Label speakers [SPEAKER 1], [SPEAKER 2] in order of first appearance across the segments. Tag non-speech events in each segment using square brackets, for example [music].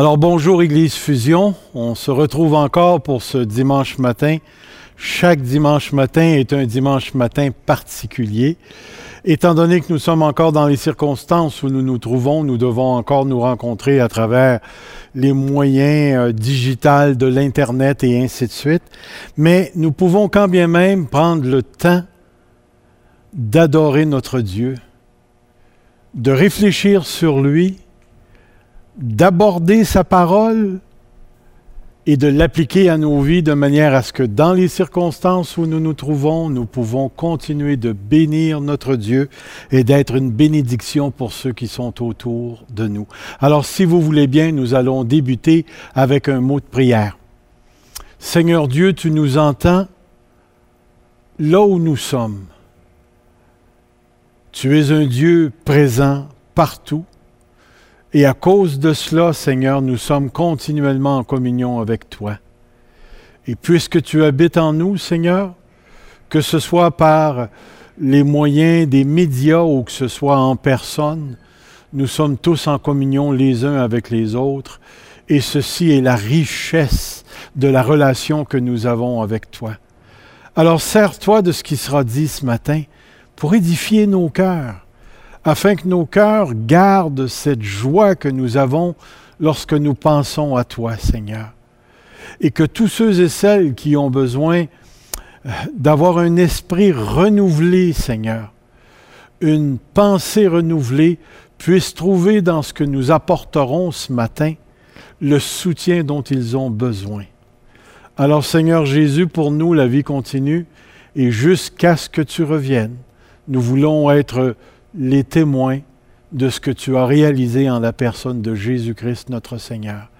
[SPEAKER 1] Alors bonjour Église Fusion, on se retrouve encore pour ce dimanche matin. Chaque dimanche matin est un dimanche matin particulier. Étant donné que nous sommes encore dans les circonstances où nous nous trouvons, nous devons encore nous rencontrer à travers les moyens euh, digitaux de l'Internet et ainsi de suite. Mais nous pouvons quand bien même prendre le temps d'adorer notre Dieu, de réfléchir sur lui d'aborder sa parole et de l'appliquer à nos vies de manière à ce que dans les circonstances où nous nous trouvons, nous pouvons continuer de bénir notre Dieu et d'être une bénédiction pour ceux qui sont autour de nous. Alors si vous voulez bien, nous allons débuter avec un mot de prière. Seigneur Dieu, tu nous entends là où nous sommes. Tu es un Dieu présent partout et à cause de cela, Seigneur, nous sommes continuellement en communion avec toi. Et puisque tu habites en nous, Seigneur, que ce soit par les moyens des médias ou que ce soit en personne, nous sommes tous en communion les uns avec les autres. Et ceci est la richesse de la relation que nous avons avec toi. Alors sers-toi de ce qui sera dit ce matin pour édifier nos cœurs afin que nos cœurs gardent cette joie que nous avons lorsque nous pensons à toi, Seigneur. Et que tous ceux et celles qui ont besoin euh, d'avoir un esprit renouvelé, Seigneur, une pensée renouvelée, puissent trouver dans ce que nous apporterons ce matin le soutien dont ils ont besoin. Alors Seigneur Jésus, pour nous, la vie continue et jusqu'à ce que tu reviennes, nous voulons être les témoins de ce que tu as réalisé en la personne de Jésus-Christ notre Seigneur.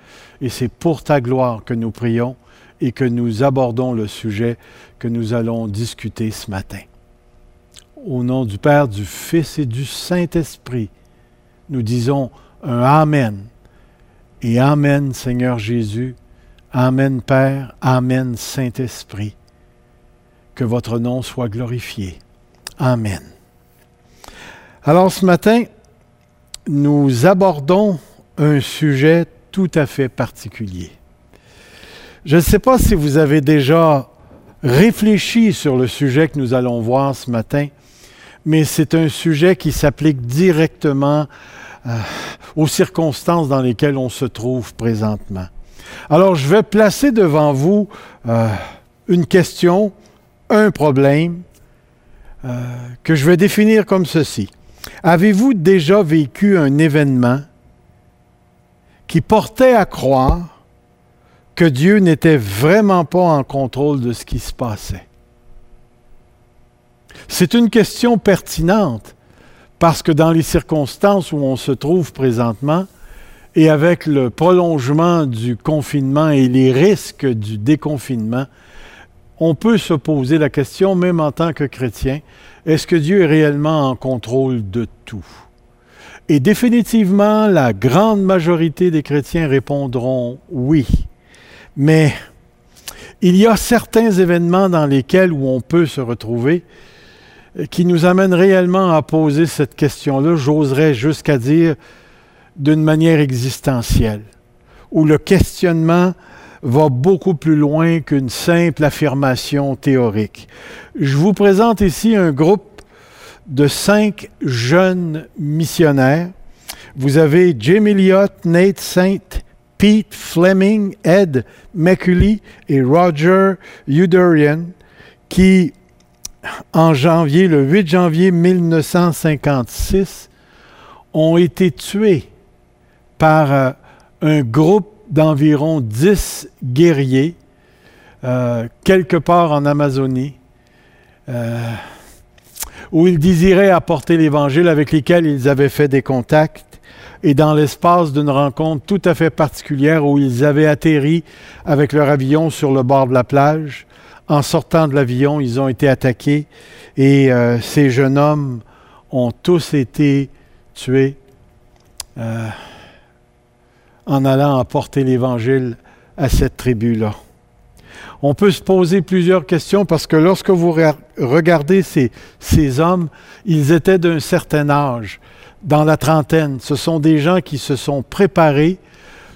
[SPEAKER 1] Et c'est pour ta gloire que nous prions et que nous abordons le sujet que nous allons discuter ce matin. Au nom du Père, du Fils et du Saint-Esprit, nous disons un Amen. Et Amen Seigneur Jésus, Amen Père, Amen Saint-Esprit. Que votre nom soit glorifié. Amen. Alors ce matin, nous abordons un sujet tout à fait particulier. Je ne sais pas si vous avez déjà réfléchi sur le sujet que nous allons voir ce matin, mais c'est un sujet qui s'applique directement euh, aux circonstances dans lesquelles on se trouve présentement. Alors je vais placer devant vous euh, une question, un problème, euh, que je vais définir comme ceci. Avez-vous déjà vécu un événement qui portait à croire que Dieu n'était vraiment pas en contrôle de ce qui se passait? C'est une question pertinente parce que dans les circonstances où on se trouve présentement, et avec le prolongement du confinement et les risques du déconfinement, on peut se poser la question, même en tant que chrétien, est-ce que Dieu est réellement en contrôle de tout? Et définitivement, la grande majorité des chrétiens répondront oui. Mais il y a certains événements dans lesquels où on peut se retrouver euh, qui nous amènent réellement à poser cette question-là, j'oserais jusqu'à dire d'une manière existentielle, où le questionnement va beaucoup plus loin qu'une simple affirmation théorique. Je vous présente ici un groupe de cinq jeunes missionnaires. Vous avez Jim Elliott, Nate Saint, Pete Fleming, Ed McCulley et Roger Uderian qui, en janvier, le 8 janvier 1956, ont été tués par euh, un groupe d'environ dix guerriers euh, quelque part en Amazonie, euh, où ils désiraient apporter l'Évangile avec lesquels ils avaient fait des contacts, et dans l'espace d'une rencontre tout à fait particulière où ils avaient atterri avec leur avion sur le bord de la plage. En sortant de l'avion, ils ont été attaqués et euh, ces jeunes hommes ont tous été tués en allant apporter l'Évangile à cette tribu-là. On peut se poser plusieurs questions parce que lorsque vous regardez ces, hommes, ils étaient d'un certain âge, dans la trentaine. Ce sont des gens qui se sont préparés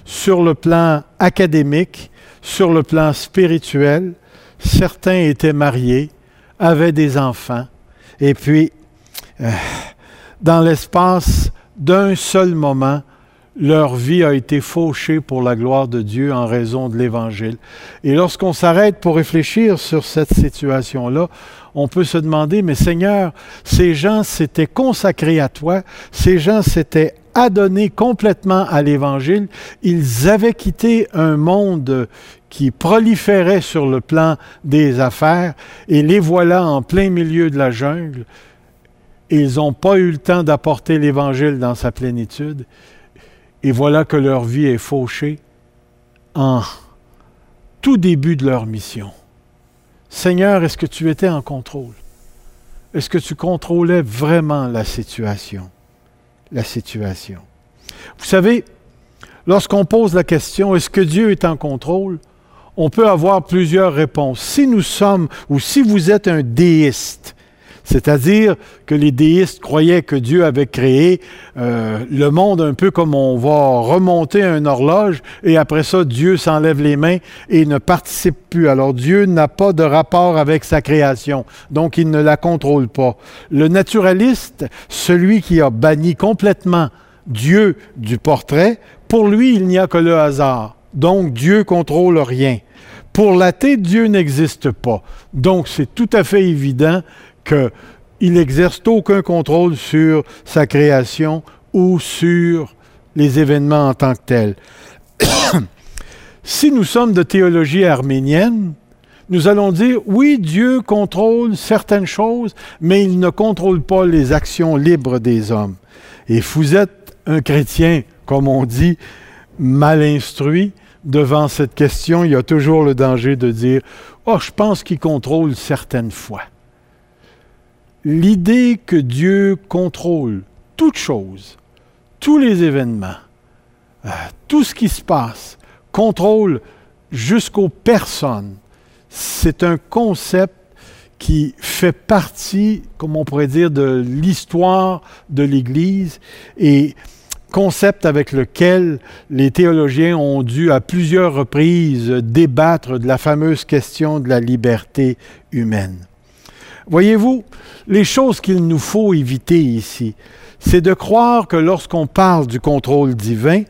[SPEAKER 1] sur le plan académique, sur le plan spirituel. Certains étaient mariés, avaient des enfants, et puis, euh, dans l'espace d'un seul moment, leur vie a été fauchée pour la gloire de Dieu en raison de l'Évangile. Et lorsqu'on s'arrête pour réfléchir sur cette situation-là, on peut se demander, mais Seigneur, ces gens s'étaient consacrés à toi, ces gens s'étaient adonnés complètement à l'Évangile, ils avaient quitté un monde qui proliférait sur le plan des affaires, et les voilà en plein milieu de la jungle. Ils n'ont pas eu le temps d'apporter l'Évangile dans sa plénitude. Et voilà que leur vie est fauchée en tout début de leur mission. Seigneur, est-ce que tu étais en contrôle? Est-ce que tu contrôlais vraiment la situation? La situation. Vous savez, lorsqu'on pose la question, est-ce que Dieu est en contrôle? On peut avoir plusieurs réponses. Si nous sommes, ou si vous êtes un déiste, c'est-à-dire que les déistes croyaient que Dieu avait créé euh, le monde un peu comme on va remonter un horloge et après ça, Dieu s'enlève les mains et ne participe plus. Alors Dieu n'a pas de rapport avec sa création, donc il ne la contrôle pas. Le naturaliste, celui qui a banni complètement Dieu du portrait, pour lui, il n'y a que le hasard. Donc Dieu contrôle rien. Pour l'athée, Dieu n'existe pas. Donc c'est tout à fait évident qu'il n'exerce aucun contrôle sur sa création ou sur les événements en tant que tels. [coughs] si nous sommes de théologie arménienne, nous allons dire, oui, Dieu contrôle certaines choses, mais il ne contrôle pas les actions libres des hommes. Et vous êtes un chrétien, comme on dit, mal instruit, devant cette question, il y a toujours le danger de dire, oh, je pense qu'il contrôle certaines fois l'idée que Dieu contrôle toute chose, tous les événements, euh, tout ce qui se passe, contrôle jusqu'aux personnes, c'est un concept qui fait partie, comme on pourrait dire, de l'histoire de l'Église et concept avec lequel les théologiens ont dû à plusieurs reprises débattre de la fameuse question de la liberté humaine. Voyez-vous, les choses qu'il nous faut éviter ici, c'est de croire que lorsqu'on parle du contrôle divin,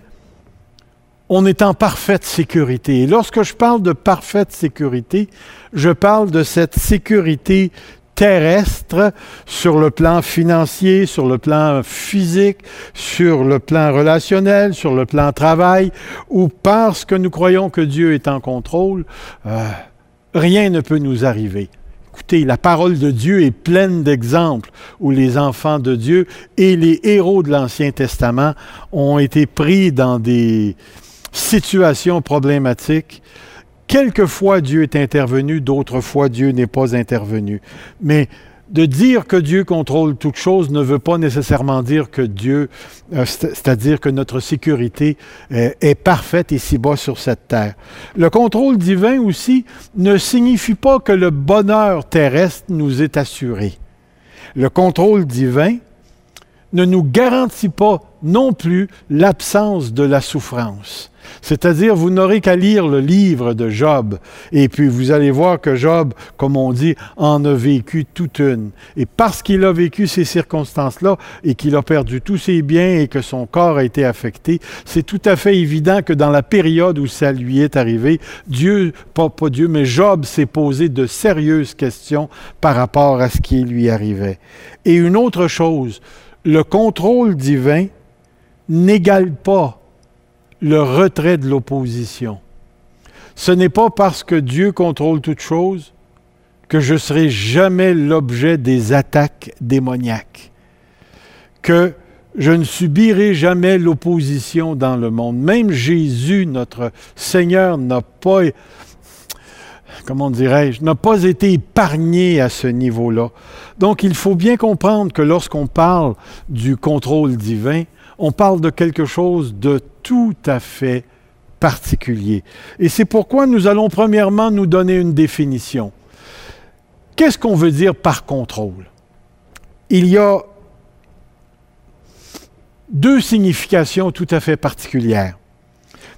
[SPEAKER 1] on est en parfaite sécurité. Et lorsque je parle de parfaite sécurité, je parle de cette sécurité terrestre sur le plan financier, sur le plan physique, sur le plan relationnel, sur le plan travail, ou parce que nous croyons que Dieu est en contrôle, euh, rien ne peut nous arriver. Écoutez, la parole de Dieu est pleine d'exemples où les enfants de Dieu et les héros de l'Ancien Testament ont été pris dans des situations problématiques. Quelquefois Dieu est intervenu, d'autres fois Dieu n'est pas intervenu. Mais de dire que Dieu contrôle toute chose ne veut pas nécessairement dire que Dieu, euh, c'est-à-dire que notre sécurité euh, est parfaite ici-bas sur cette terre. Le contrôle divin aussi ne signifie pas que le bonheur terrestre nous est assuré. Le contrôle divin ne nous garantit pas non plus l'absence de la souffrance. C'est-à-dire, vous n'aurez qu'à lire le livre de Job, et puis vous allez voir que Job, comme on dit, en a vécu toute une. Et parce qu'il a vécu ces circonstances-là, et qu'il a perdu tous ses biens, et que son corps a été affecté, c'est tout à fait évident que dans la période où ça lui est arrivé, Dieu, pas, Dieu, mais Job s'est posé de sérieuses questions par rapport à ce qui lui arrivait. Et une autre chose, le contrôle divin n'égale pas le retrait de l'opposition. Ce n'est pas parce que Dieu contrôle toute chose que je serai jamais l'objet des attaques démoniaques, que je ne subirai jamais l'opposition dans le monde. Même Jésus, notre Seigneur, n'a pas, comment dirais-je, n'a pas été épargné à ce niveau-là. Donc il faut bien comprendre que lorsqu'on parle du contrôle divin, on parle de quelque chose de tout à fait particulier. Et c'est pourquoi nous allons premièrement nous donner une définition. Qu'est-ce qu'on veut dire par contrôle? Il y a deux significations tout à fait particulières.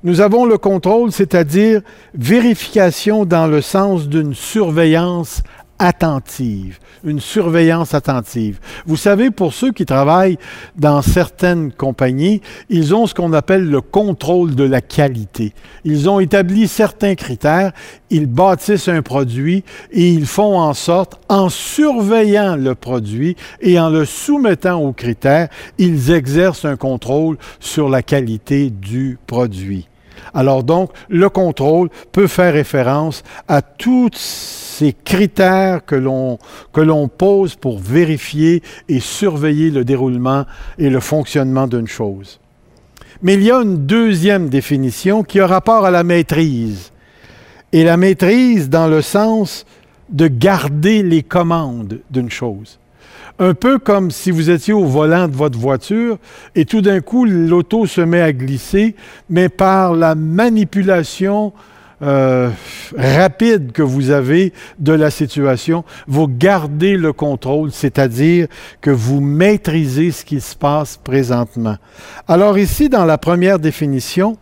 [SPEAKER 1] Nous avons le contrôle, c'est-à-dire vérification dans le sens d'une surveillance attentive, une surveillance attentive. Vous savez, pour ceux qui travaillent dans certaines compagnies, ils ont ce qu'on appelle le contrôle de la qualité. Ils ont établi certains critères, ils bâtissent un produit et ils font en sorte, en surveillant le produit et en le soumettant aux critères, ils exercent un contrôle sur la qualité du produit. Alors donc, le contrôle peut faire référence à toutes ces critères que l'on pose pour vérifier et surveiller le déroulement et le fonctionnement d'une chose. Mais il y a une deuxième définition qui a rapport à la maîtrise. Et la maîtrise dans le sens de garder les commandes d'une chose un peu comme si vous étiez au volant de votre voiture et tout d'un coup l'auto se met à glisser, mais par la manipulation euh, rapide que vous avez de la situation, vous gardez le contrôle, c'est-à-dire que vous maîtrisez ce qui se passe présentement. Alors ici, dans la première définition,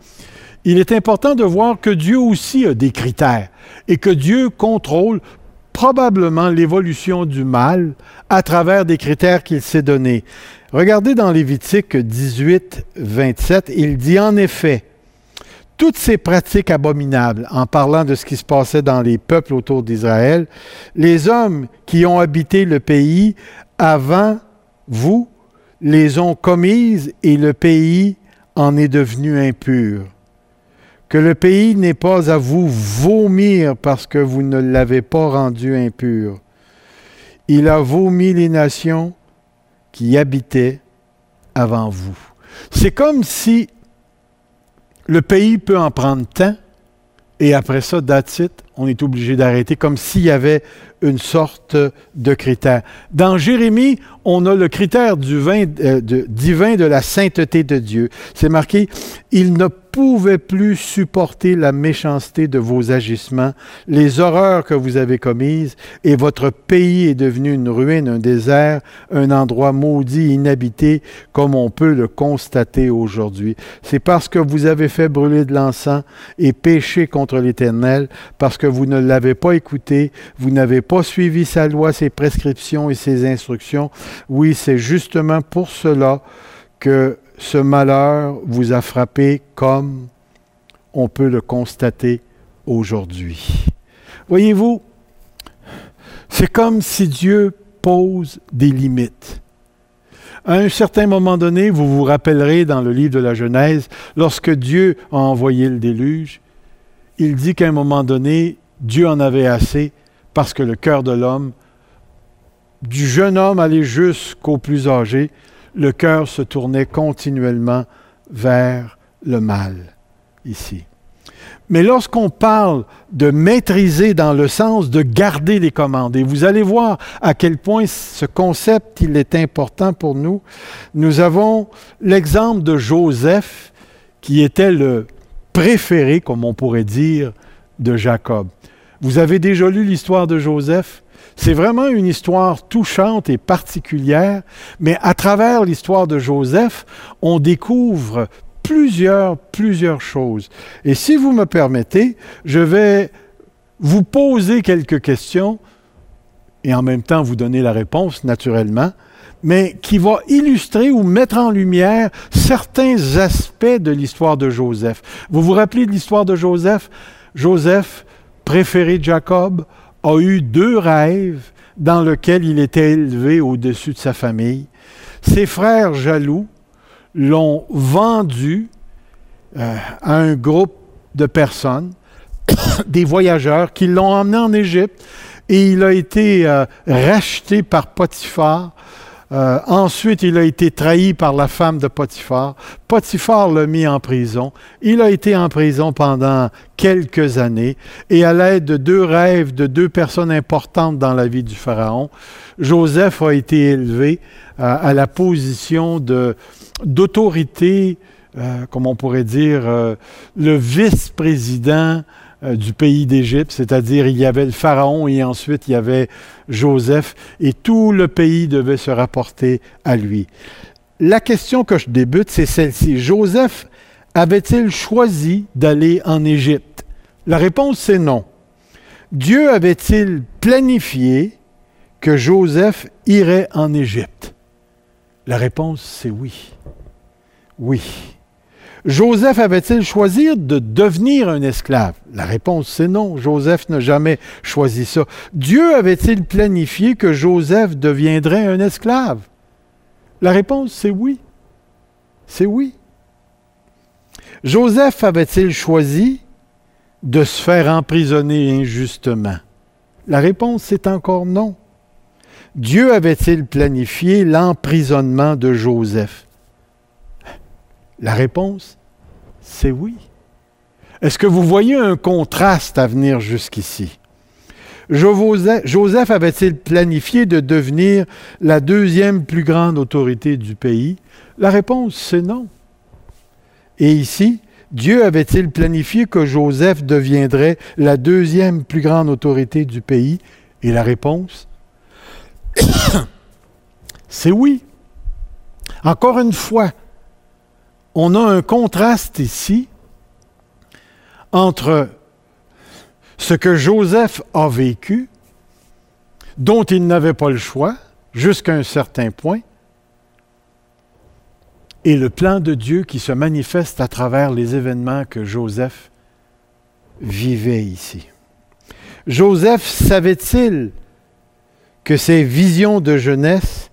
[SPEAKER 1] il est important de voir que Dieu aussi a des critères et que Dieu contrôle probablement l'évolution du mal à travers des critères qu'il s'est donnés. Regardez dans Lévitique 18, 27, il dit en effet, toutes ces pratiques abominables, en parlant de ce qui se passait dans les peuples autour d'Israël, les hommes qui ont habité le pays avant vous les ont commises et le pays en est devenu impur que le pays n'est pas à vous vomir parce que vous ne l'avez pas rendu impur. Il a vomi les nations qui habitaient avant vous. C'est comme si le pays peut en prendre tant, et après ça, that's on est obligé d'arrêter, comme s'il y avait une sorte de critère. Dans Jérémie, on a le critère du vin, euh, divin de la sainteté de Dieu. C'est marqué, il ne pouvait plus supporter la méchanceté de vos agissements, les horreurs que vous avez commises, et votre pays est devenu une ruine, un désert, un endroit maudit, inhabité, comme on peut le constater aujourd'hui. C'est parce que vous avez fait brûler de l'encens et péché contre l'Éternel, parce que vous ne l'avez pas écouté, vous n'avez pas suivi sa loi, ses prescriptions et ses instructions. Oui, c'est justement pour cela que ce malheur vous a frappé comme on peut le constater aujourd'hui. Voyez-vous, c'est comme si Dieu pose des limites. À un certain moment donné, vous vous rappellerez dans le livre de la Genèse, lorsque Dieu a envoyé le déluge, il dit qu'à un moment donné, Dieu en avait assez parce que le cœur de l'homme, du jeune homme allé jusqu'au plus âgé, le cœur se tournait continuellement vers le mal ici. Mais lorsqu'on parle de maîtriser dans le sens de garder les commandes, et vous allez voir à quel point ce concept il est important pour nous, nous avons l'exemple de Joseph qui était le préféré, comme on pourrait dire, de Jacob. Vous avez déjà lu l'histoire de Joseph? C'est vraiment une histoire touchante et particulière, mais à travers l'histoire de Joseph, on découvre plusieurs, plusieurs choses. Et si vous me permettez, je vais vous poser quelques questions et en même temps vous donner la réponse naturellement, mais qui va illustrer ou mettre en lumière certains aspects de l'histoire de Joseph. Vous vous rappelez de l'histoire de Joseph? Joseph, préféré de Jacob, a eu deux rêves dans lesquels il était élevé au-dessus de sa famille. Ses frères jaloux l'ont vendu euh, à un groupe de personnes, [coughs] des voyageurs, qui l'ont emmené en Égypte et il a été euh, racheté par Potiphar euh, ensuite, il a été trahi par la femme de Potiphar. Potiphar l'a mis en prison. Il a été en prison pendant quelques années. Et à l'aide de deux rêves de deux personnes importantes dans la vie du Pharaon, Joseph a été élevé euh, à la position d'autorité, euh, comme on pourrait dire, le vice-président du pays d'Égypte, c'est-à-dire il y avait le Pharaon et ensuite il y avait Joseph, et tout le pays devait se rapporter à lui. La question que je débute, c'est celle-ci. Joseph avait-il choisi d'aller en Égypte? La réponse c'est non. Dieu avait-il planifié que Joseph irait en Égypte? La réponse c'est oui. Oui. Joseph avait-il choisi de devenir un esclave? La réponse c'est non. Joseph n'a jamais choisi ça. Dieu avait-il planifié que Joseph deviendrait un esclave? La réponse c'est oui. C'est oui. Joseph avait-il choisi de se faire emprisonner injustement? La réponse est encore non. Dieu avait-il planifié l'emprisonnement de Joseph? La réponse, c'est oui. Est-ce que vous voyez un contraste à venir jusqu'ici? Joseph avait-il planifié de devenir la deuxième plus grande autorité du pays? La réponse, c'est non. Et ici, Dieu avait-il planifié que Joseph deviendrait la deuxième plus grande autorité du pays? Et la réponse, [coughs] c'est oui. Encore une fois, on a un contraste ici entre ce que Joseph a vécu, dont il n'avait pas le choix, jusqu'à un certain point, et le plan de Dieu qui se manifeste à travers les événements que Joseph vivait ici. Joseph savait-il que ses visions de jeunesse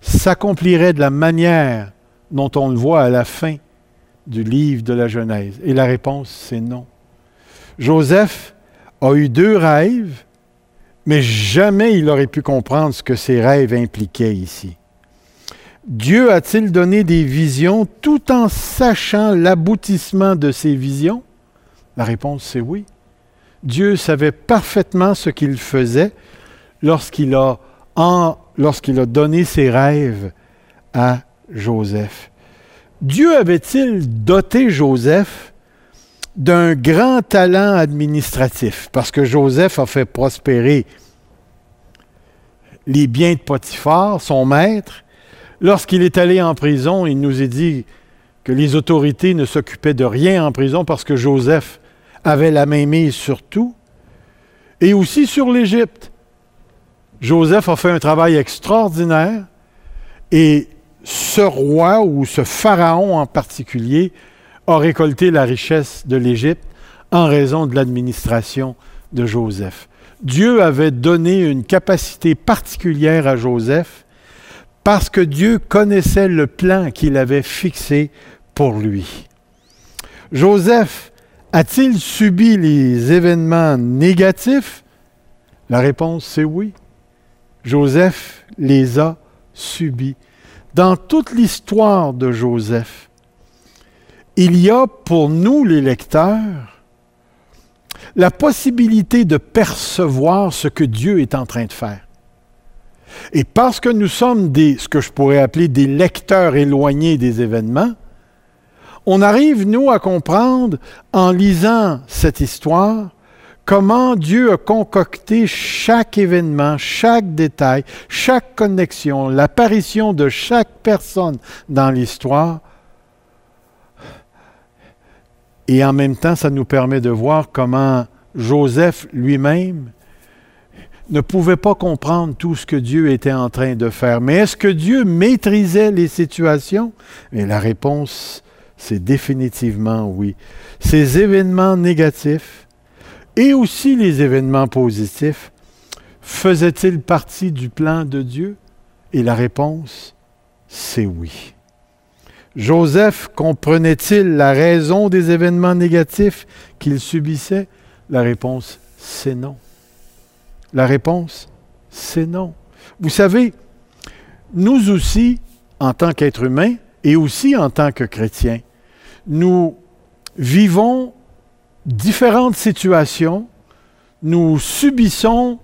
[SPEAKER 1] s'accompliraient de la manière dont on le voit à la fin du livre de la Genèse? Et la réponse, c'est non. Joseph a eu deux rêves, mais jamais il aurait pu comprendre ce que ces rêves impliquaient ici. Dieu a-t-il donné des visions tout en sachant l'aboutissement de ces visions? La réponse, c'est oui. Dieu savait parfaitement ce qu'il faisait lorsqu'il a, a donné ses rêves à Joseph. Dieu avait-il doté Joseph d'un grand talent administratif? Parce que Joseph a fait prospérer les biens de Potiphar, son maître, Lorsqu'il est allé en prison, il nous est dit que les autorités ne s'occupaient de rien en prison parce que Joseph avait la main mise sur tout et aussi sur l'Égypte. Joseph a fait un travail extraordinaire et ce roi ou ce pharaon en particulier a récolté la richesse de l'Égypte en raison de l'administration de Joseph. Dieu avait donné une capacité particulière à Joseph parce que Dieu connaissait le plan qu'il avait fixé pour lui. Joseph a-t-il subi les événements négatifs? La réponse, c'est oui. Joseph les a subis. Dans toute l'histoire de Joseph, il y a pour nous les lecteurs la possibilité de percevoir ce que Dieu est en train de faire. Et parce que nous sommes des, ce que je pourrais appeler des lecteurs éloignés des événements, on arrive, nous, à comprendre, en lisant cette histoire, comment Dieu a concocté chaque événement, chaque détail, chaque connexion, l'apparition de chaque personne dans l'histoire. Et en même temps, ça nous permet de voir comment Joseph lui-même ne pouvait pas comprendre tout ce que Dieu était en train de faire. Mais est-ce que Dieu maîtrisait les situations? Et la réponse, c'est définitivement oui. Ces événements négatifs et aussi les événements positifs faisaient-ils partie du plan de Dieu? Et la réponse, c'est oui. Joseph comprenait-il la raison des événements négatifs qu'il subissait? La réponse, c'est non. La réponse, c'est non. Vous savez, nous aussi, en tant qu'êtres humains et aussi en tant que chrétiens, nous vivons différentes situations, nous subissons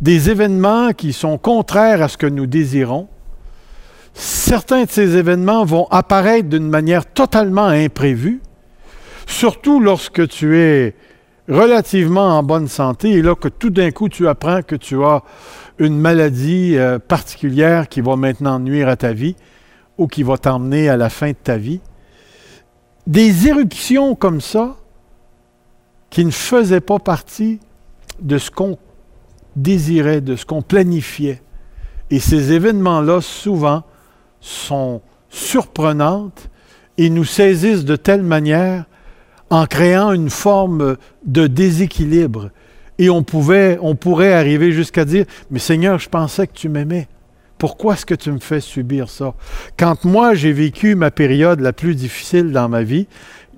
[SPEAKER 1] des événements qui sont contraires à ce que nous désirons. Certains de ces événements vont apparaître d'une manière totalement imprévue, surtout lorsque tu es relativement en bonne santé et là que tout d'un coup tu apprends que tu as une maladie euh, particulière qui va maintenant nuire à ta vie ou qui va t'emmener à la fin de ta vie. des éruptions comme ça qui ne faisaient pas partie de ce qu'on désirait, de ce qu'on planifiait. Et ces événements-là, souvent, sont surprenantes et nous saisissent de telle manière en créant une forme de déséquilibre. Et on, pouvait, on pourrait arriver jusqu'à dire, mais Seigneur, je pensais que tu m'aimais. Pourquoi est-ce que tu me fais subir ça? Quand moi, j'ai vécu ma période la plus difficile dans ma vie,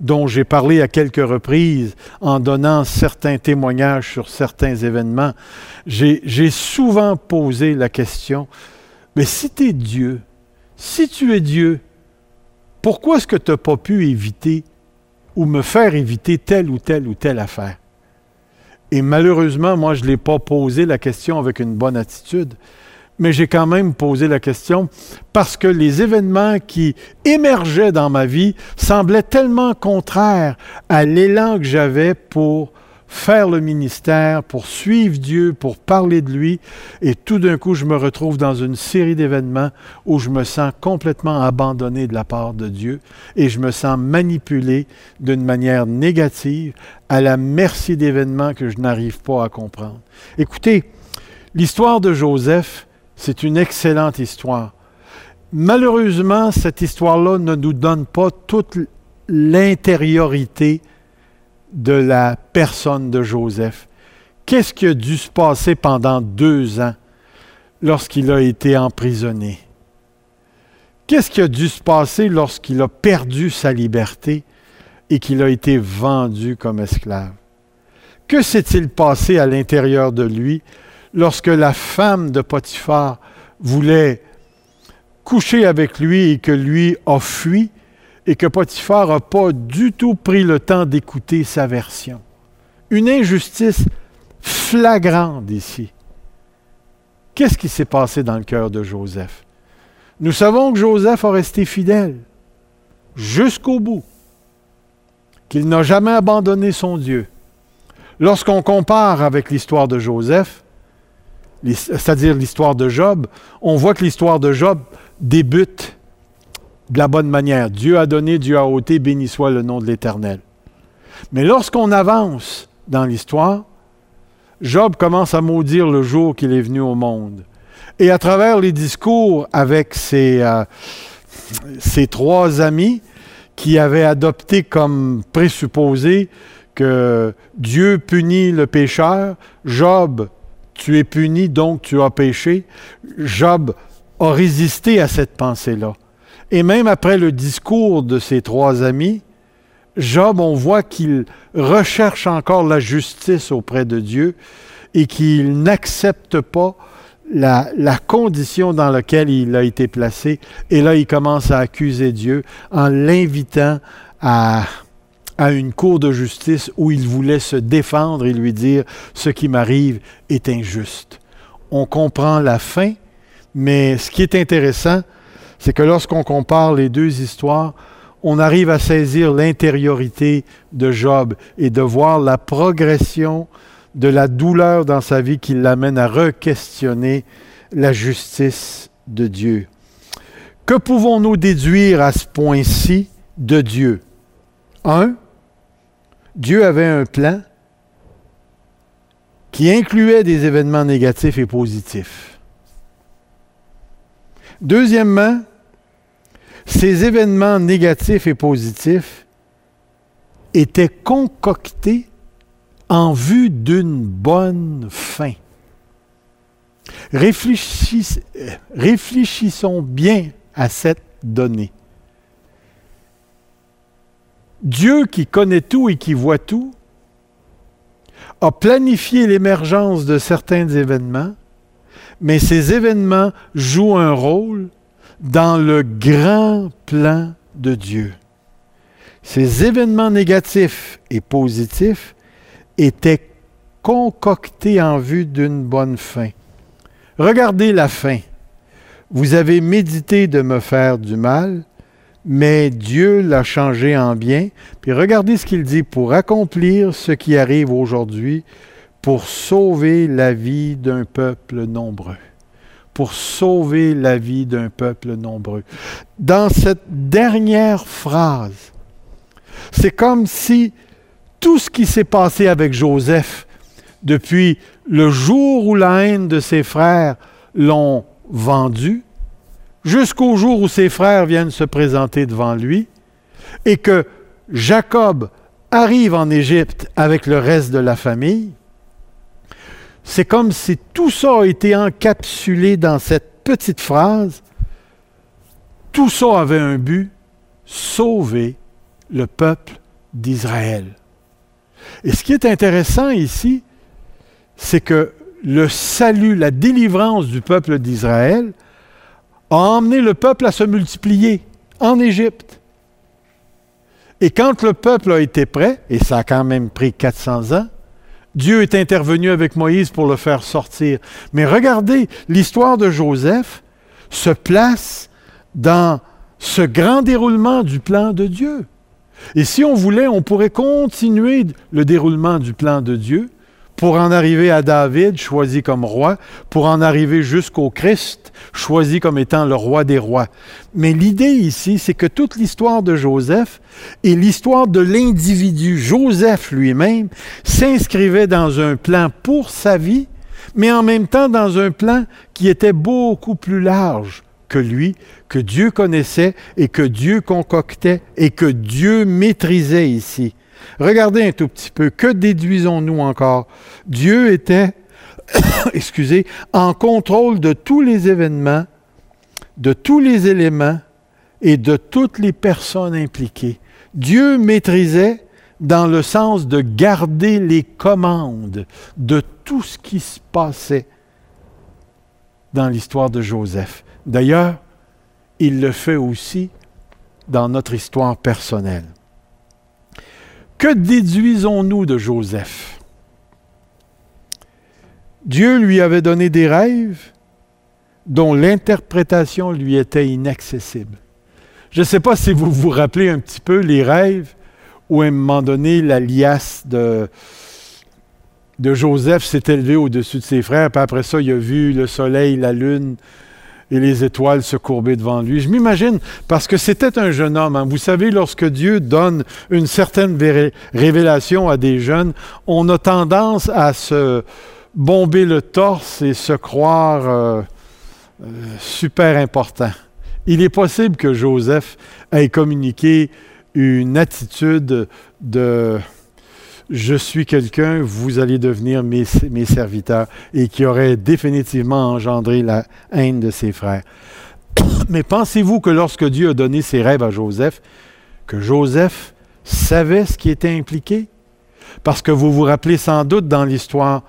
[SPEAKER 1] dont j'ai parlé à quelques reprises en donnant certains témoignages sur certains événements, j'ai souvent posé la question, mais si tu es Dieu, si tu es Dieu, pourquoi est-ce que tu n'as pas pu éviter ou me faire éviter telle ou telle ou telle affaire? Et malheureusement, moi, je ne l'ai pas posé la question avec une bonne attitude mais j'ai quand même posé la question parce que les événements qui émergeaient dans ma vie semblaient tellement contraires à l'élan que j'avais pour faire le ministère, pour suivre Dieu, pour parler de lui. Et tout d'un coup, je me retrouve dans une série d'événements où je me sens complètement abandonné de la part de Dieu et je me sens manipulé d'une manière négative à la merci d'événements que je n'arrive pas à comprendre. Écoutez, l'histoire de Joseph, c'est une excellente histoire. Malheureusement, cette histoire-là ne nous donne pas toute l'intériorité de la personne de Joseph. Qu'est-ce qui a dû se passer pendant deux ans lorsqu'il a été emprisonné? Qu'est-ce qui a dû se passer lorsqu'il a perdu sa liberté et qu'il a été vendu comme esclave? Que s'est-il passé à l'intérieur de lui lorsque la femme de Potiphar voulait coucher avec lui et que lui a fui et que Potiphar n'a pas du tout pris le temps d'écouter sa version. Une injustice flagrante ici. Qu'est-ce qui s'est passé dans le cœur de Joseph? Nous savons que Joseph a resté fidèle jusqu'au bout, qu'il n'a jamais abandonné son Dieu. Lorsqu'on compare avec l'histoire de Joseph, c'est-à-dire l'histoire de Job, on voit que l'histoire de Job débute de la bonne manière. Dieu a donné, Dieu a ôté, béni soit le nom de l'Éternel. Mais lorsqu'on avance dans l'histoire, Job commence à maudire le jour qu'il est venu au monde. Et à travers les discours avec ses, euh, trois amis qui avaient adopté comme présupposé que Dieu punit le pécheur, Job tu es puni, donc tu as péché. Job a résisté à cette pensée-là. Et même après le discours de ses trois amis, Job, on voit qu'il recherche encore la justice auprès de Dieu et qu'il n'accepte pas la, condition dans laquelle il a été placé. Et là, il commence à accuser Dieu en l'invitant à, à une cour de justice où il voulait se défendre et lui dire ce qui m'arrive est injuste. On comprend la fin, mais ce qui est intéressant, c'est que lorsqu'on compare les deux histoires, on arrive à saisir l'intériorité de Job et de voir la progression de la douleur dans sa vie qui l'amène à re-questionner la justice de Dieu. Que pouvons-nous déduire à ce point-ci de Dieu? Un, Dieu avait un plan qui incluait des événements négatifs et positifs. Deuxièmement, ces événements négatifs et positifs étaient concoctés en vue d'une bonne fin. réfléchissons bien à cette donnée. Dieu qui connaît tout et qui voit tout, a planifié l'émergence de certains événements, mais ces événements jouent un rôle dans le grand plan de Dieu. Ces événements négatifs et positifs étaient concoctés en vue d'une bonne fin. Regardez la fin. Vous avez médité de me faire du mal, mais Dieu l'a changé en bien. Puis regardez ce qu'il dit, pour accomplir ce qui arrive aujourd'hui, pour sauver la vie d'un peuple nombreux. Pour sauver la vie d'un peuple nombreux. Dans cette dernière phrase, C'est comme si tout ce qui s'est passé avec Joseph depuis le jour où la haine de ses frères l'ont vendu, jusqu'au jour où ses frères viennent se présenter devant lui, et que Jacob arrive en Égypte avec le reste de la famille, c'est comme si tout ça a été encapsulé dans cette petite phrase. Tout ça avait un but, sauver le peuple d'Israël. Et ce qui est intéressant ici, c'est que le salut, la délivrance du peuple d'Israël a emmené le peuple à se multiplier en Égypte. Et quand le peuple a été prêt, et ça a quand même pris 400 ans, Dieu est intervenu avec Moïse pour le faire sortir. Mais regardez, l'histoire de Joseph se place dans ce grand déroulement du plan de Dieu. Et si on voulait, on pourrait continuer le déroulement du plan de Dieu pour en arriver à David, choisi comme roi, pour en arriver jusqu'au Christ, choisi comme étant le roi des rois. Mais l'idée ici, c'est que toute l'histoire de Joseph et l'histoire de l'individu Joseph lui-même s'inscrivait dans un plan pour sa vie, mais en même temps dans un plan qui était beaucoup plus large que lui, que Dieu connaissait et que Dieu concoctait et que Dieu maîtrisait ici. Regardez un tout petit peu. Que déduisons-nous encore? Dieu était, [coughs] excusez, en contrôle de tous les événements, de tous les éléments et de toutes les personnes impliquées. Dieu maîtrisait dans le sens de garder les commandes de tout ce qui se passait dans l'histoire de Joseph. D'ailleurs, il le fait aussi dans notre histoire personnelle. Que déduisons-nous de Joseph? Dieu lui avait donné des rêves dont l'interprétation lui était inaccessible. Je ne sais pas si vous vous rappelez un petit peu les rêves où à un moment donné, la liasse de, de Joseph s'est élevée au-dessus de ses frères, puis après ça, il a vu le soleil, la lune, et les étoiles se courbaient devant lui. Je m'imagine, parce que c'était un jeune homme. Hein. Vous savez, lorsque Dieu donne une certaine révélation à des jeunes, on a tendance à se bomber le torse et se croire euh, euh, super important. Il est possible que Joseph ait communiqué une attitude de je suis quelqu'un, vous allez devenir mes, serviteurs, et qui aurait définitivement engendré la haine de ses frères. [coughs] Mais pensez-vous que lorsque Dieu a donné ses rêves à Joseph, que Joseph savait ce qui était impliqué? Parce que vous vous rappelez sans doute dans l'histoire,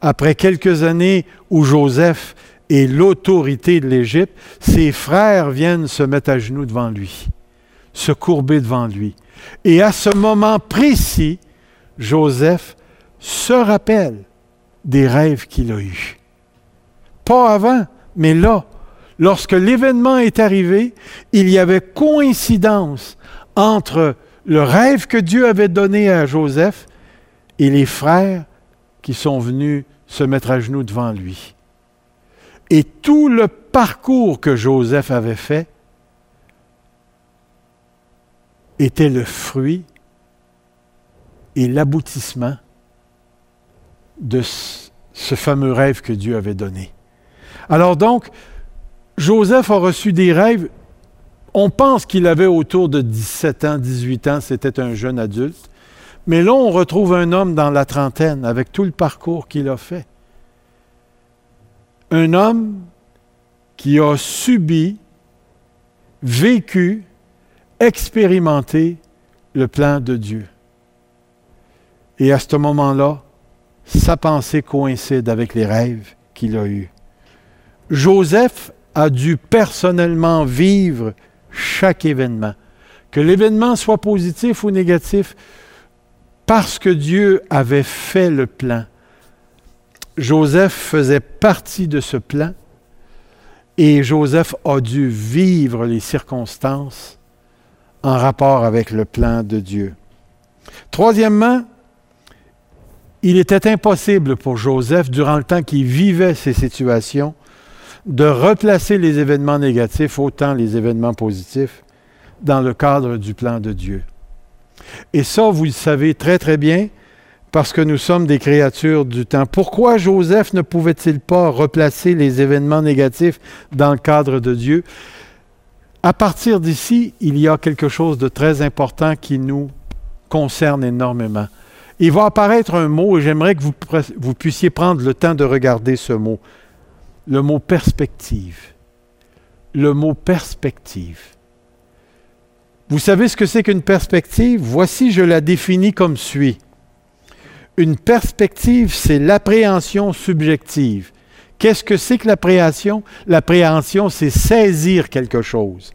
[SPEAKER 1] après quelques années où Joseph est l'autorité de l'Égypte, ses frères viennent se mettre à genoux devant lui, se courber devant lui. Et à ce moment précis, Joseph se rappelle des rêves qu'il a eus. Pas avant, mais là, lorsque l'événement est arrivé, il y avait coïncidence entre le rêve que Dieu avait donné à Joseph et les frères qui sont venus se mettre à genoux devant lui. Et tout le parcours que Joseph avait fait était le fruit et l'aboutissement de ce fameux rêve que Dieu avait donné. Alors donc, Joseph a reçu des rêves. On pense qu'il avait autour de 17 ans, 18 ans, c'était un jeune adulte. Mais là, on retrouve un homme dans la trentaine avec tout le parcours qu'il a fait. Un homme qui a subi, vécu, expérimenté le plan de Dieu. Et à ce moment-là, sa pensée coïncide avec les rêves qu'il a eus. Joseph a dû personnellement vivre chaque événement. Que l'événement soit positif ou négatif, parce que Dieu avait fait le plan. Joseph faisait partie de ce plan et Joseph a dû vivre les circonstances en rapport avec le plan de Dieu. Troisièmement, il était impossible pour Joseph, durant le temps qu'il vivait ces situations, de replacer les événements négatifs autant les événements positifs dans le cadre du plan de Dieu. Et ça, vous le savez très très bien, parce que nous sommes des créatures du temps. Pourquoi Joseph ne pouvait-il pas replacer les événements négatifs dans le cadre de Dieu? À partir d'ici, il y a quelque chose de très important qui nous concerne énormément. Il va apparaître un mot et j'aimerais que vous, puissiez prendre le temps de regarder ce mot. Le mot perspective. Le mot perspective. Vous savez ce que c'est qu'une perspective? Voici, je la définis comme suit. Une perspective, c'est l'appréhension subjective. Qu'est-ce que c'est que l'appréhension? L'appréhension, c'est saisir quelque chose.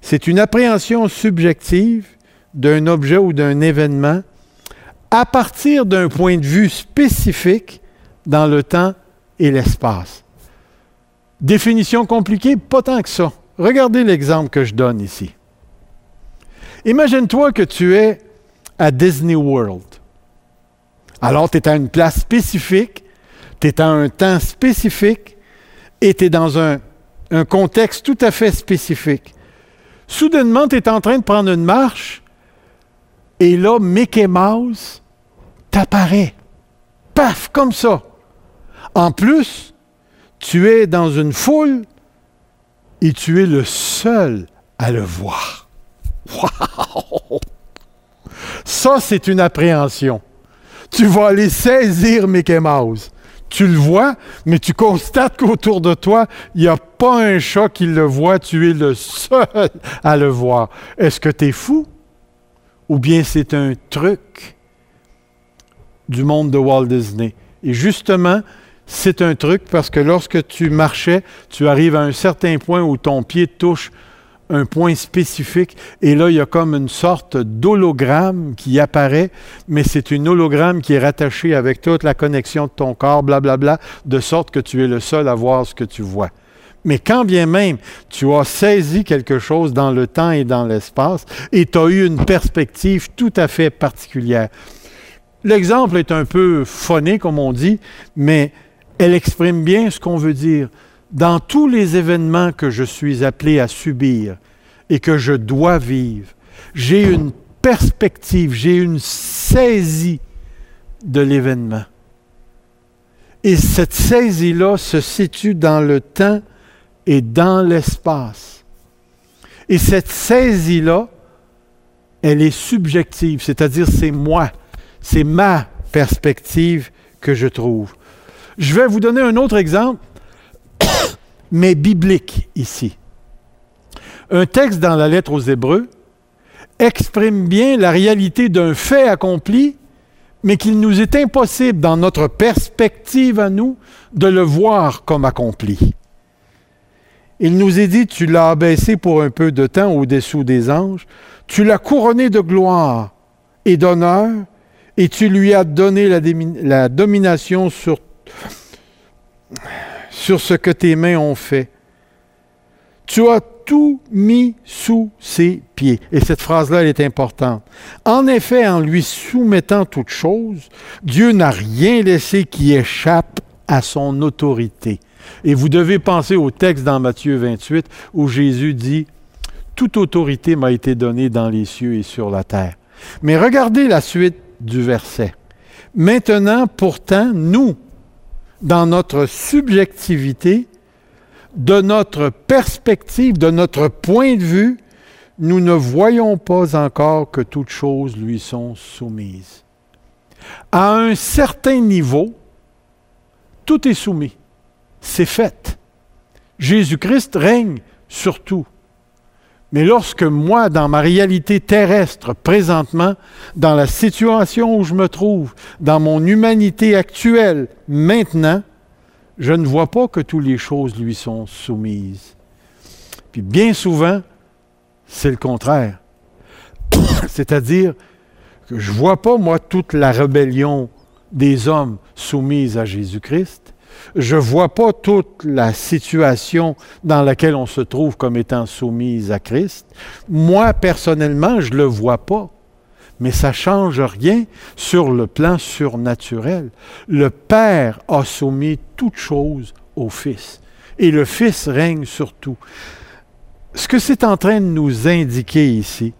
[SPEAKER 1] C'est une appréhension subjective d'un objet ou d'un événement à partir d'un point de vue spécifique dans le temps et l'espace. Définition compliquée, pas tant que ça. Regardez l'exemple que je donne ici. Imagine-toi que tu es à Disney World. Alors, tu es à une place spécifique, tu es à un temps spécifique et tu es dans un, contexte tout à fait spécifique. Soudainement, tu es en train de prendre une marche et là, Mickey Mouse t'apparaît. Paf, comme ça. En plus, tu es dans une foule et tu es le seul à le voir. Wow! Ça, c'est une appréhension tu vas aller saisir Mickey Mouse. Tu le vois, mais tu constates qu'autour de toi, il n'y a pas un chat qui le voit, tu es le seul à le voir. Est-ce que tu es fou? Ou bien c'est un truc du monde de Walt Disney? Et justement, c'est un truc parce que lorsque tu marchais, tu arrives à un certain point où ton pied touche un point spécifique. Et là, il y a comme une sorte d'hologramme qui apparaît, mais c'est une hologramme qui est rattachée avec toute la connexion de ton corps, blablabla, bla, bla, de sorte que tu es le seul à voir ce que tu vois. Mais quand bien même tu as saisi quelque chose dans le temps et dans l'espace, et tu as eu une perspective tout à fait particulière. L'exemple est un peu phoné, comme on dit, mais elle exprime bien ce qu'on veut dire dans tous les événements que je suis appelé à subir et que je dois vivre, j'ai une perspective, j'ai une saisie de l'événement. Et cette saisie-là se situe dans le temps et dans l'espace. Et cette saisie-là, elle est subjective, c'est-à-dire c'est moi, c'est ma perspective que je trouve. Je vais vous donner un autre exemple [coughs] mais biblique ici. Un texte dans la lettre aux Hébreux exprime bien la réalité d'un fait accompli, mais qu'il nous est impossible, dans notre perspective à nous, de le voir comme accompli. Il nous est dit, tu l'as abaissé pour un peu de temps au-dessous des anges, tu l'as couronné de gloire et d'honneur, et tu lui as donné la, domination sur sur ce que tes mains ont fait. Tu as tout mis sous ses pieds. Et cette phrase-là, elle est importante. En effet, en lui soumettant toutes choses, Dieu n'a rien laissé qui échappe à son autorité. Et vous devez penser au texte dans Matthieu 28 où Jésus dit, Toute autorité m'a été donnée dans les cieux et sur la terre. Mais regardez la suite du verset. Maintenant, pourtant, nous, dans notre subjectivité, de notre perspective, de notre point de vue, nous ne voyons pas encore que toutes choses lui sont soumises. À un certain niveau, tout est soumis. C'est fait. Jésus-Christ règne sur tout. Mais lorsque moi, dans ma réalité terrestre, présentement, dans la situation où je me trouve, dans mon humanité actuelle, maintenant, je ne vois pas que toutes les choses lui sont soumises. Puis bien souvent, c'est le contraire. [coughs] C'est-à-dire que je ne vois pas, moi, toute la rébellion des hommes soumise à Jésus-Christ je ne vois pas toute la situation dans laquelle on se trouve comme étant soumise à Christ. Moi, personnellement, je ne le vois pas. Mais ça ne change rien sur le plan surnaturel. Le Père a soumis toutes choses au Fils. Et le Fils règne sur tout. Ce que c'est en train de nous indiquer ici,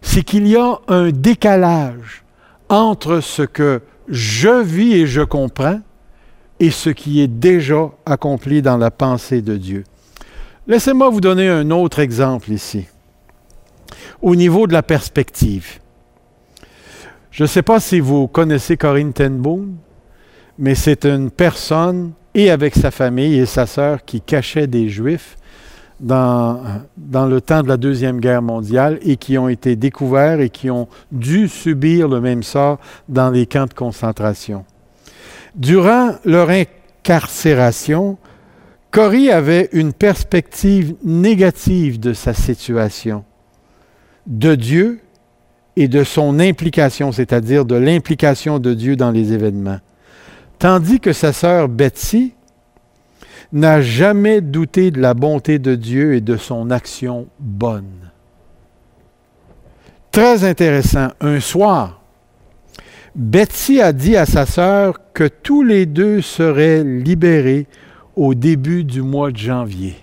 [SPEAKER 1] c'est qu'il y a un décalage entre ce que je vis et je comprends et ce qui est déjà accompli dans la pensée de Dieu. Laissez-moi vous donner un autre exemple ici, au niveau de la perspective. Je ne sais pas si vous connaissez Corinne Tenboom, mais c'est une personne, et avec sa famille et sa sœur, qui cachait des Juifs dans le temps de la Deuxième Guerre mondiale et qui ont été découverts et qui ont dû subir le même sort dans les camps de concentration. Durant leur incarcération, Cory avait une perspective négative de sa situation, de Dieu et de son implication, c'est-à-dire de l'implication de Dieu dans les événements. Tandis que sa sœur Betsy n'a jamais douté de la bonté de Dieu et de son action bonne. Très intéressant. Un soir, Betsy a dit à sa sœur que tous les deux seraient libérés au début du mois de janvier.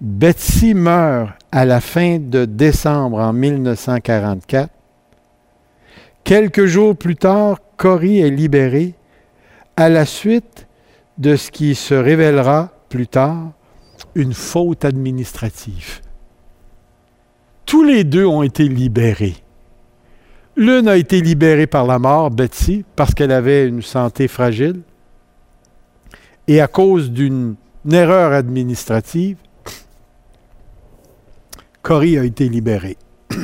[SPEAKER 1] Betsy meurt à la fin de décembre en 1944. Quelques jours plus tard, Cory est libéré à la suite de ce qui se révélera plus tard une faute administrative. Tous les deux ont été libérés. L'une a été libérée par la mort, Betsy, parce qu'elle avait une santé fragile. Et à cause d'une erreur administrative, Cory a été libéré. [clears throat]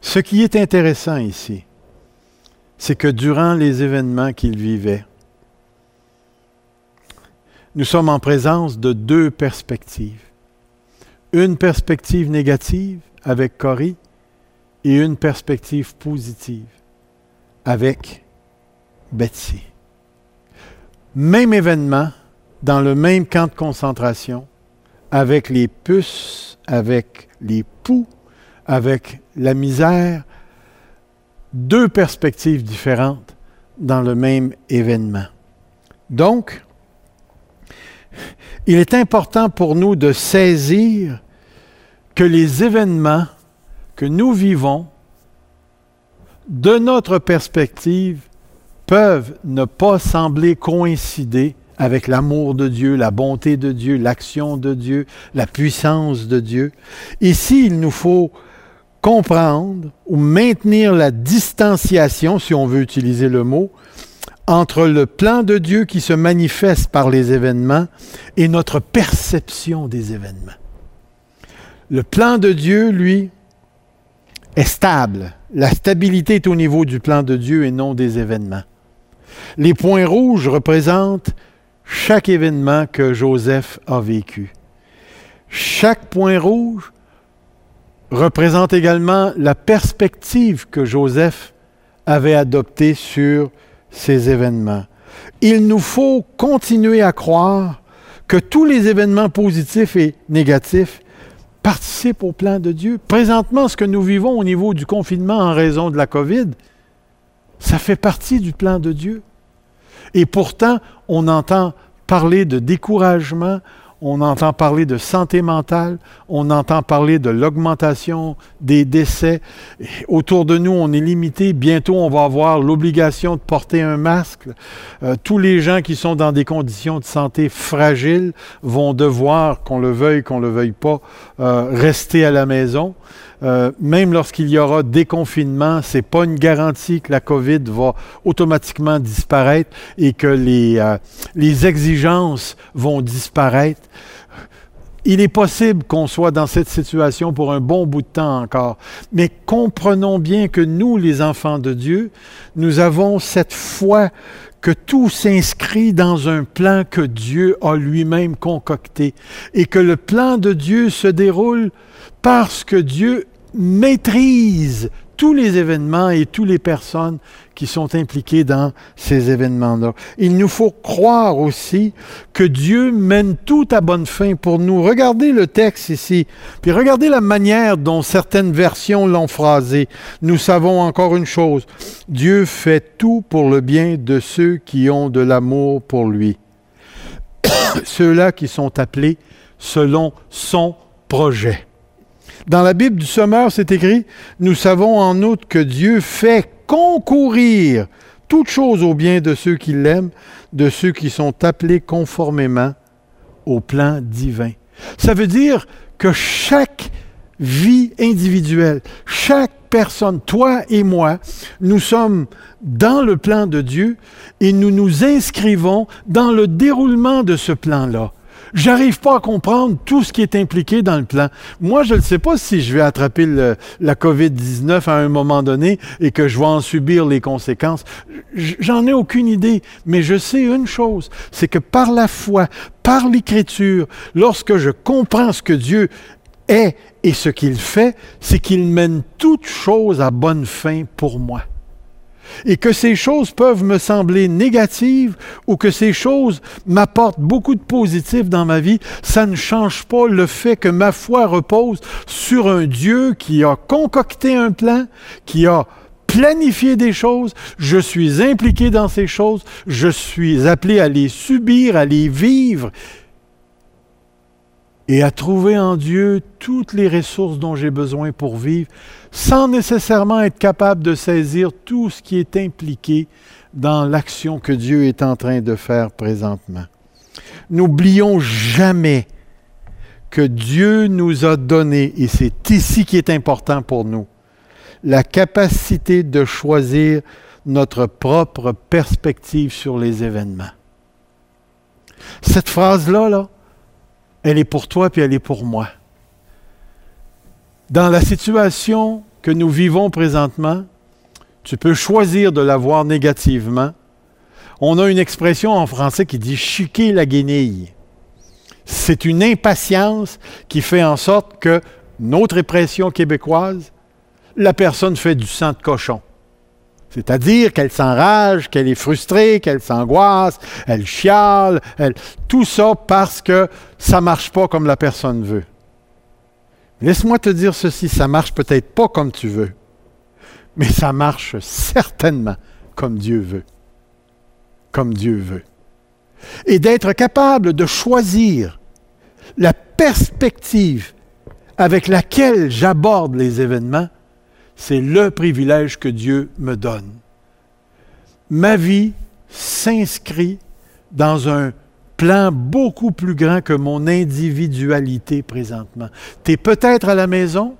[SPEAKER 1] Ce qui est intéressant ici, c'est que durant les événements qu'il vivait, nous sommes en présence de deux perspectives. Une perspective négative avec Cory et une perspective positive avec Betsy. Même événement, dans le même camp de concentration, avec les puces, avec les poux, avec la misère, deux perspectives différentes dans le même événement. Donc, il est important pour nous de saisir que les événements que nous vivons, de notre perspective, peuvent ne pas sembler coïncider avec l'amour de Dieu, la bonté de Dieu, l'action de Dieu, la puissance de Dieu. Ici, il nous faut comprendre ou maintenir la distanciation, si on veut utiliser le mot, entre le plan de Dieu qui se manifeste par les événements et notre perception des événements. Le plan de Dieu, lui, est stable. La stabilité est au niveau du plan de Dieu et non des événements. Les points rouges représentent chaque événement que Joseph a vécu. Chaque point rouge représente également la perspective que Joseph avait adoptée sur ces événements. Il nous faut continuer à croire que tous les événements positifs et négatifs participe au plan de Dieu. Présentement, ce que nous vivons au niveau du confinement en raison de la COVID, ça fait partie du plan de Dieu. Et pourtant, on entend parler de découragement, on entend parler de santé mentale, on entend parler de l'augmentation des décès. Autour de nous, on est limité. Bientôt, on va avoir l'obligation de porter un masque. Euh, tous les gens qui sont dans des conditions de santé fragiles vont devoir, qu'on le veuille, qu'on le veuille pas, euh, rester à la maison. Euh, même lorsqu'il y aura déconfinement, c'est pas une garantie que la COVID va automatiquement disparaître et que les, euh, les exigences vont disparaître. Il est possible qu'on soit dans cette situation pour un bon bout de temps encore, mais comprenons bien que nous, les enfants de Dieu, nous avons cette foi que tout s'inscrit dans un plan que Dieu a lui-même concocté et que le plan de Dieu se déroule parce que Dieu maîtrise tous les événements et toutes les personnes qui sont impliquées dans ces événements-là. Il nous faut croire aussi que Dieu mène tout à bonne fin pour nous. Regardez le texte ici, puis regardez la manière dont certaines versions l'ont phrasé. Nous savons encore une chose, Dieu fait tout pour le bien de ceux qui ont de l'amour pour lui. [coughs] Ceux-là qui sont appelés selon son projet. Dans la Bible du Sommeur, c'est écrit, Nous savons en outre que Dieu fait concourir toutes choses au bien de ceux qui l'aiment, de ceux qui sont appelés conformément au plan divin. Ça veut dire que chaque vie individuelle, chaque personne, toi et moi, nous sommes dans le plan de Dieu et nous nous inscrivons dans le déroulement de ce plan-là. J'arrive pas à comprendre tout ce qui est impliqué dans le plan. Moi, je ne sais pas si je vais attraper la COVID-19 à un moment donné et que je vais en subir les conséquences. J'en ai aucune idée. Mais je sais une chose, c'est que par la foi, par l'écriture, lorsque je comprends ce que Dieu est et ce qu'il fait, c'est qu'il mène toute chose à bonne fin pour moi et que ces choses peuvent me sembler négatives ou que ces choses m'apportent beaucoup de positif dans ma vie, ça ne change pas le fait que ma foi repose sur un Dieu qui a concocté un plan, qui a planifié des choses, je suis impliqué dans ces choses, je suis appelé à les subir, à les vivre et à trouver en Dieu toutes les ressources dont j'ai besoin pour vivre, sans nécessairement être capable de saisir tout ce qui est impliqué dans l'action que Dieu est en train de faire présentement. N'oublions jamais que Dieu nous a donné, et c'est ici qui est important pour nous, la capacité de choisir notre propre perspective sur les événements. Cette phrase-là, là, elle est pour toi puis elle est pour moi. Dans la situation que nous vivons présentement, tu peux choisir de la voir négativement. On a une expression en français qui dit chiquer la guenille. C'est une impatience qui fait en sorte que notre expression québécoise, la personne fait du sang de cochon. C'est-à-dire qu'elle s'enrage, qu'elle est frustrée, qu'elle s'angoisse, elle chiale, tout ça parce que ça ne marche pas comme la personne veut. Laisse-moi te dire ceci, ça marche peut-être pas comme tu veux, mais ça marche certainement comme Dieu veut. Comme Dieu veut. Et d'être capable de choisir la perspective avec laquelle j'aborde les événements, c'est le privilège que Dieu me donne. Ma vie s'inscrit dans un plan beaucoup plus grand que mon individualité présentement. Tu es peut-être à la maison,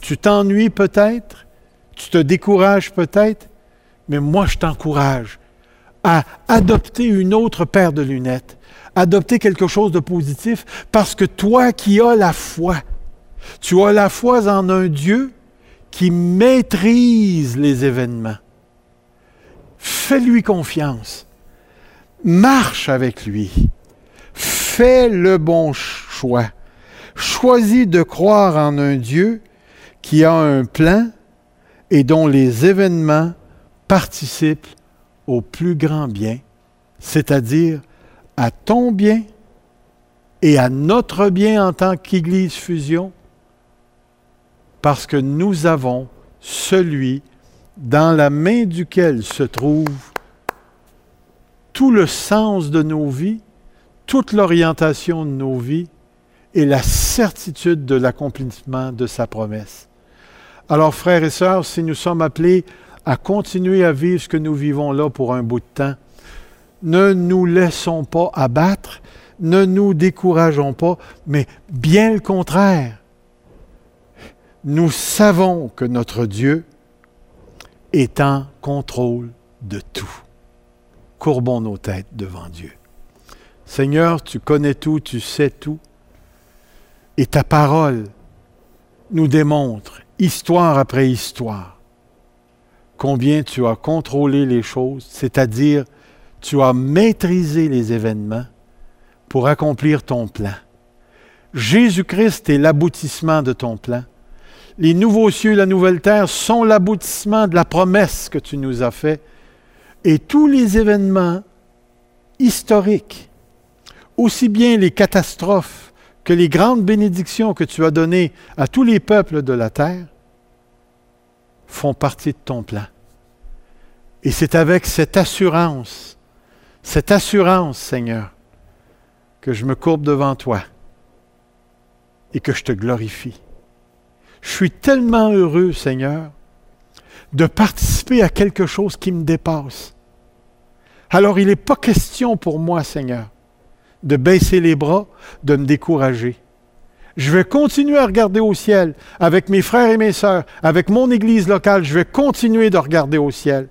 [SPEAKER 1] tu t'ennuies peut-être, tu te décourages peut-être, mais moi je t'encourage à adopter une autre paire de lunettes, adopter quelque chose de positif, parce que toi qui as la foi, tu as la foi en un Dieu qui maîtrise les événements. Fais-lui confiance. Marche avec lui. Fais le bon choix. Choisis de croire en un Dieu qui a un plan et dont les événements participent au plus grand bien, c'est-à-dire à ton bien et à notre bien en tant qu'Église fusion parce que nous avons celui dans la main duquel se trouve tout le sens de nos vies, toute l'orientation de nos vies et la certitude de l'accomplissement de sa promesse. Alors, frères et sœurs, si nous sommes appelés à continuer à vivre ce que nous vivons là pour un bout de temps, ne nous laissons pas abattre, ne nous décourageons pas, mais bien le contraire nous savons que notre Dieu est en contrôle de tout. Courbons nos têtes devant Dieu. Seigneur, tu connais tout, tu sais tout, et ta parole nous démontre, histoire après histoire, combien tu as contrôlé les choses, c'est-à-dire tu as maîtrisé les événements pour accomplir ton plan. Jésus-Christ est l'aboutissement de ton plan les nouveaux cieux et la nouvelle terre sont l'aboutissement de la promesse que tu nous as faite. Et tous les événements historiques, aussi bien les catastrophes que les grandes bénédictions que tu as données à tous les peuples de la terre, font partie de ton plan. Et c'est avec cette assurance, cette assurance, Seigneur, que je me courbe devant toi et que je te glorifie Je suis tellement heureux, Seigneur, de participer à quelque chose qui me dépasse. Alors il n'est pas question pour moi, Seigneur, de baisser les bras, de me décourager. Je vais continuer à regarder au ciel avec mes frères et mes sœurs, avec mon Église locale, je vais continuer de regarder au ciel.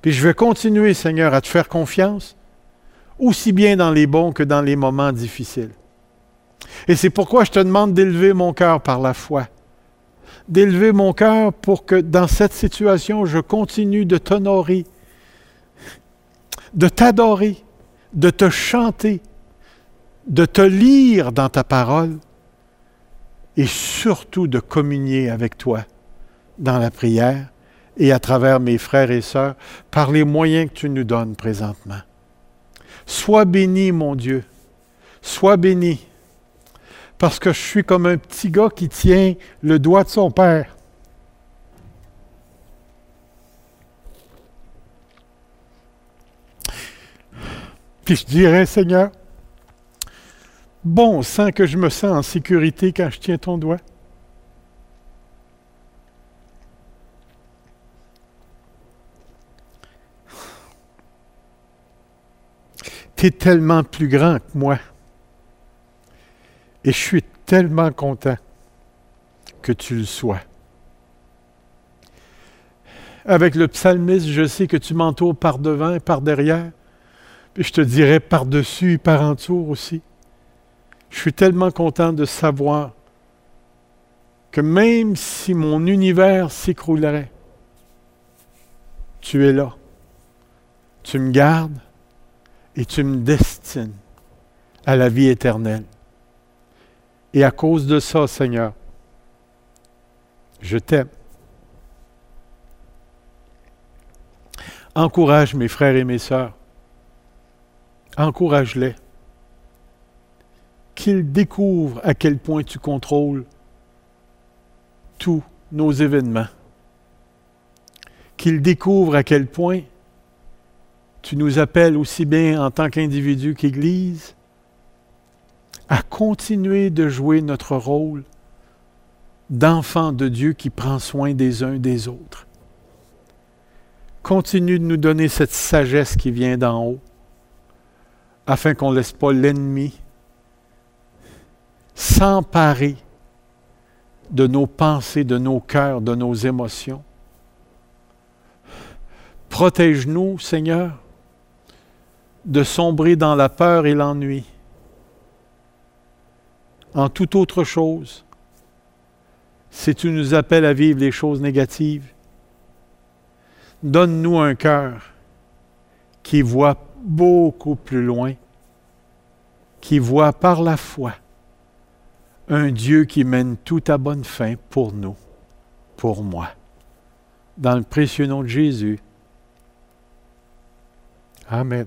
[SPEAKER 1] Puis je vais continuer, Seigneur, à te faire confiance, aussi bien dans les bons que dans les moments difficiles. Et c'est pourquoi je te demande d'élever mon cœur par la foi. D'élever mon cœur pour que dans cette situation, je continue de t'honorer, de t'adorer, de te chanter, de te lire dans ta parole et surtout de communier avec toi dans la prière et à travers mes frères et sœurs par les moyens que tu nous donnes présentement. Sois béni, mon Dieu. Sois béni. Parce que je suis comme un petit gars qui tient le doigt de son père. Puis je dirais, Seigneur, bon sang que je me sens en sécurité quand je tiens ton doigt. Tu es tellement plus grand que moi. Et je suis tellement content que tu le sois. Avec le psalmiste, je sais que tu m'entoures par devant et par derrière je te dirais par-dessus et par en aussi. Je suis tellement content de savoir que même si mon univers s'écroulerait, tu es là. Tu me gardes et tu me destines à la vie éternelle. Et à cause de ça, Seigneur, je t'aime. Encourage mes frères et mes sœurs encourage-les. Qu'ils découvrent à quel point tu contrôles tous nos événements. Qu'ils découvrent à quel point tu nous appelles aussi bien en tant qu'individu qu'Église à continuer de jouer notre rôle d'enfant de Dieu qui prend soin des uns des autres. Continue de nous donner cette sagesse qui vient d'en haut afin qu'on ne laisse pas l'ennemi s'emparer de nos pensées, de nos cœurs, de nos émotions. Protège-nous, Seigneur, de sombrer dans la peur et l'ennui. En toute autre chose, si tu nous appelles à vivre les choses négatives, donne-nous un cœur qui voit beaucoup plus loin, qui voit par la foi un Dieu qui mène tout à bonne fin pour nous, pour moi. Dans le précieux nom de Jésus. Amen.